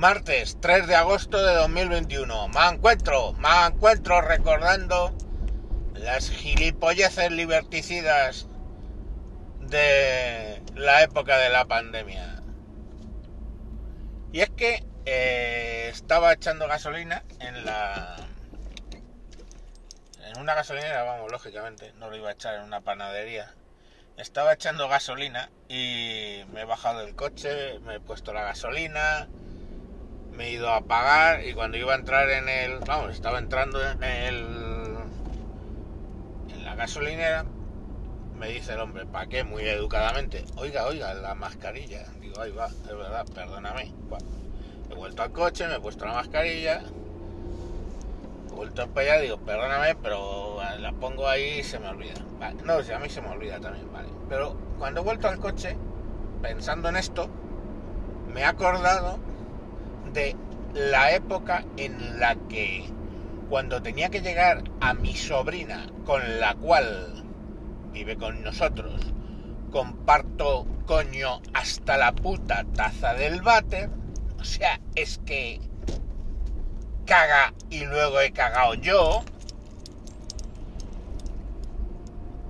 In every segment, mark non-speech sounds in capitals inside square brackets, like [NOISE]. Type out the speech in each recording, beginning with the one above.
Martes 3 de agosto de 2021. Me encuentro, me encuentro recordando las gilipolleces liberticidas de la época de la pandemia. Y es que eh, estaba echando gasolina en la... En una gasolinera, vamos, lógicamente, no lo iba a echar en una panadería. Estaba echando gasolina y me he bajado del coche, me he puesto la gasolina, me he ido a pagar y cuando iba a entrar en el... Vamos, estaba entrando en el... En la gasolinera, me dice el hombre, ¿para qué? Muy educadamente, oiga, oiga, la mascarilla. Digo, ahí va, es verdad, perdóname. Bueno, he vuelto al coche, me he puesto la mascarilla, he vuelto para allá, digo, perdóname, pero la pongo ahí y se me olvida. Vale, no, si a mí se me olvida también, vale. Pero cuando he vuelto al coche, pensando en esto, me he acordado de la época en la que cuando tenía que llegar a mi sobrina, con la cual vive con nosotros, comparto coño hasta la puta taza del váter, o sea, es que caga y luego he cagado yo,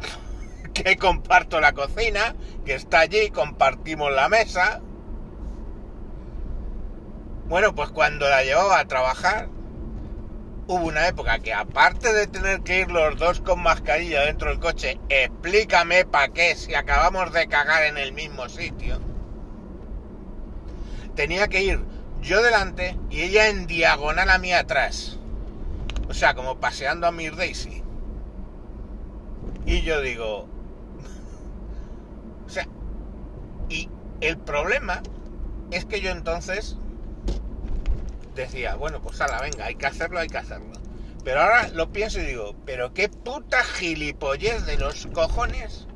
[LAUGHS] que comparto la cocina, que está allí, compartimos la mesa. Bueno, pues cuando la llevaba a trabajar, hubo una época que aparte de tener que ir los dos con mascarilla dentro del coche, explícame para qué si acabamos de cagar en el mismo sitio. Tenía que ir yo delante y ella en diagonal a mí atrás. O sea, como paseando a Mir Daisy. Y yo digo... [LAUGHS] o sea, y el problema es que yo entonces decía, bueno, pues ala, venga, hay que hacerlo, hay que hacerlo. Pero ahora lo pienso y digo, pero qué puta gilipollez de los cojones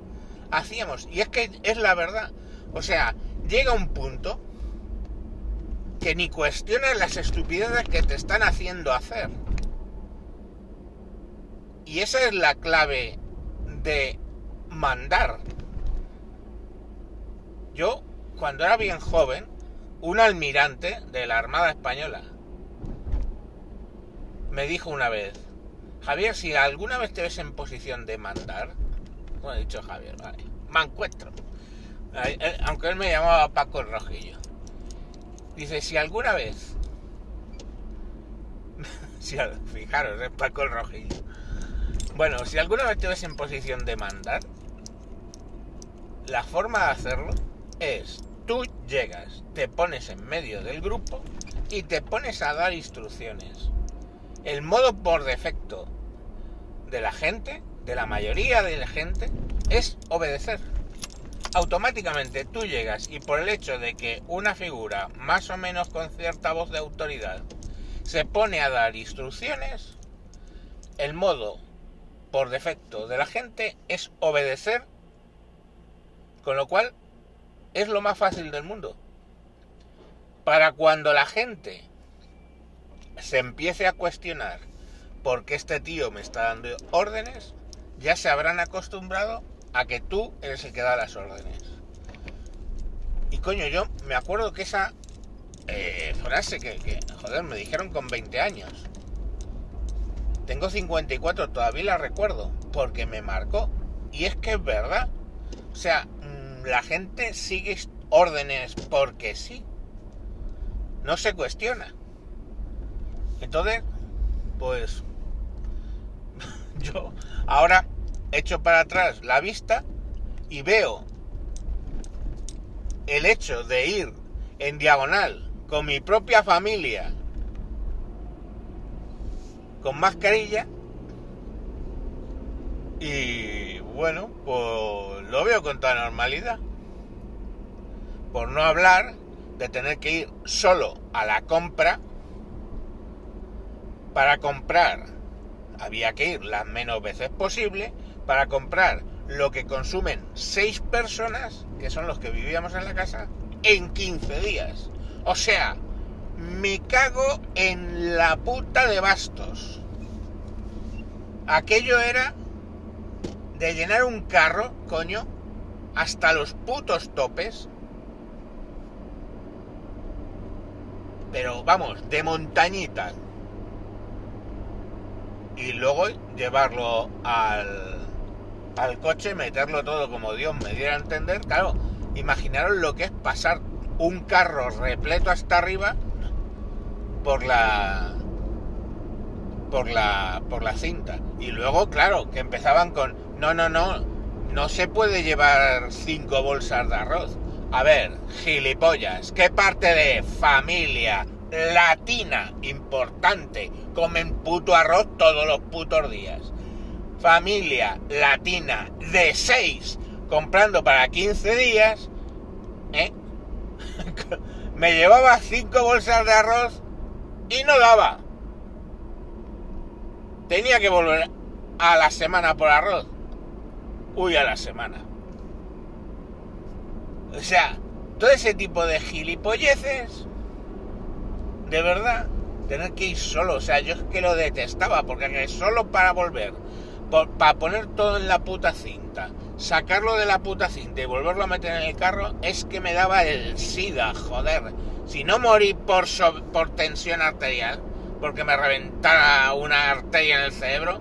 hacíamos. Y es que es la verdad. O sea, llega un punto que ni cuestionas las estupideces que te están haciendo hacer. Y esa es la clave de mandar. Yo, cuando era bien joven, un almirante de la Armada Española me dijo una vez, Javier, si alguna vez te ves en posición de mandar, bueno, he dicho Javier, vale, me encuentro. Aunque él me llamaba Paco el Rojillo. Dice, si alguna vez, [LAUGHS] fijaros, es Paco el Rojillo. Bueno, si alguna vez te ves en posición de mandar, la forma de hacerlo es Tú llegas, te pones en medio del grupo y te pones a dar instrucciones. El modo por defecto de la gente, de la mayoría de la gente, es obedecer. Automáticamente tú llegas y por el hecho de que una figura más o menos con cierta voz de autoridad se pone a dar instrucciones, el modo por defecto de la gente es obedecer, con lo cual es lo más fácil del mundo. Para cuando la gente se empiece a cuestionar por qué este tío me está dando órdenes, ya se habrán acostumbrado a que tú eres el que da las órdenes. Y coño, yo me acuerdo que esa eh, frase que, que, joder, me dijeron con 20 años. Tengo 54, todavía la recuerdo, porque me marcó. Y es que es verdad. O sea, la gente sigue órdenes porque sí. No se cuestiona. Entonces, pues [LAUGHS] yo ahora echo para atrás la vista y veo el hecho de ir en diagonal con mi propia familia con mascarilla y bueno, pues lo veo con toda normalidad. Por no hablar de tener que ir solo a la compra. Para comprar había que ir las menos veces posible. Para comprar lo que consumen seis personas, que son los que vivíamos en la casa, en 15 días. O sea, me cago en la puta de bastos. Aquello era de llenar un carro, coño, hasta los putos topes, pero vamos, de montañita. Y luego llevarlo al, al coche, meterlo todo como Dios me diera a entender. Claro, imaginaros lo que es pasar un carro repleto hasta arriba por la por la por la cinta y luego claro que empezaban con no no no no se puede llevar cinco bolsas de arroz a ver gilipollas qué parte de familia latina importante comen puto arroz todos los putos días familia latina de seis comprando para 15 días ¿eh? [LAUGHS] me llevaba cinco bolsas de arroz y no daba. Tenía que volver a la semana por arroz. Uy, a la semana. O sea, todo ese tipo de gilipolleces, de verdad, tener que ir solo. O sea, yo es que lo detestaba, porque solo para volver, para poner todo en la puta cinta, sacarlo de la puta cinta y volverlo a meter en el carro, es que me daba el SIDA, joder. Si no morí por, por tensión arterial, porque me reventara una arteria en el cerebro,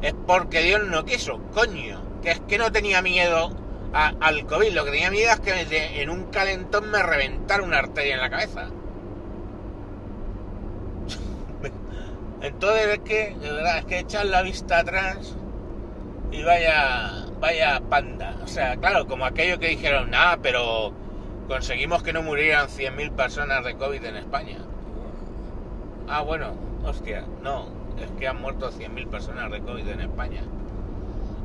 es porque Dios no quiso, coño. Que es que no tenía miedo al COVID, lo que tenía miedo es que en un calentón me reventara una arteria en la cabeza. [LAUGHS] Entonces es que, de verdad, es que echar la vista atrás y vaya, vaya panda. O sea, claro, como aquello que dijeron, nada, pero conseguimos que no murieran 100.000 personas de COVID en España. Ah, bueno, hostia, no, es que han muerto 100.000 personas de COVID en España.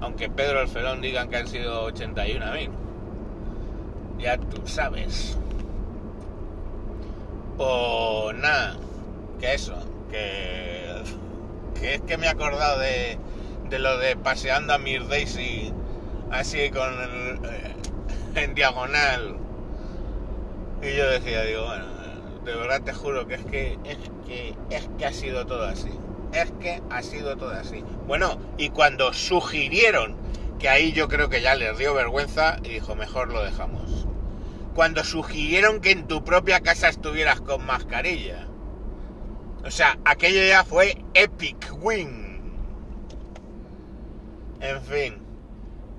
Aunque Pedro el Felón digan que han sido 81.000. Ya tú sabes. Pues nada, que eso, que, que es que me he acordado de, de lo de paseando a Mir Daisy así con el, eh, en diagonal y yo decía, digo, bueno, de verdad te juro que es que, es que, es que ha sido todo así. Es que ha sido todo así. Bueno, y cuando sugirieron, que ahí yo creo que ya les dio vergüenza, y dijo, mejor lo dejamos. Cuando sugirieron que en tu propia casa estuvieras con mascarilla. O sea, aquello ya fue epic win. En fin.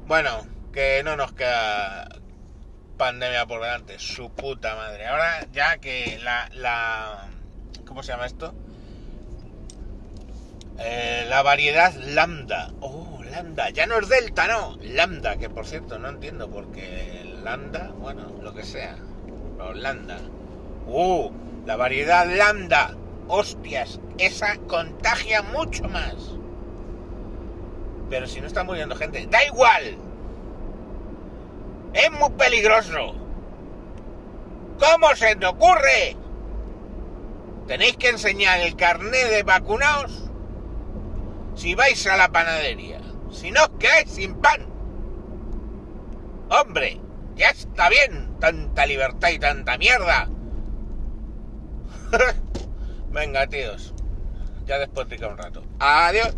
Bueno, que no nos queda pandemia por delante, su puta madre. Ahora ya que la... la ¿Cómo se llama esto? Eh, la variedad lambda. Oh, lambda. Ya no es delta, no. Lambda, que por cierto no entiendo porque lambda, bueno, lo que sea. Pero lambda. Uh, la variedad lambda. Hostias, esa contagia mucho más. Pero si no está muriendo gente, da igual. Es muy peligroso. ¿Cómo se te ocurre? Tenéis que enseñar el carnet de vacunados si vais a la panadería. Si no, quedáis sin pan. Hombre, ya está bien tanta libertad y tanta mierda. [LAUGHS] Venga, tíos. Ya después un rato. Adiós.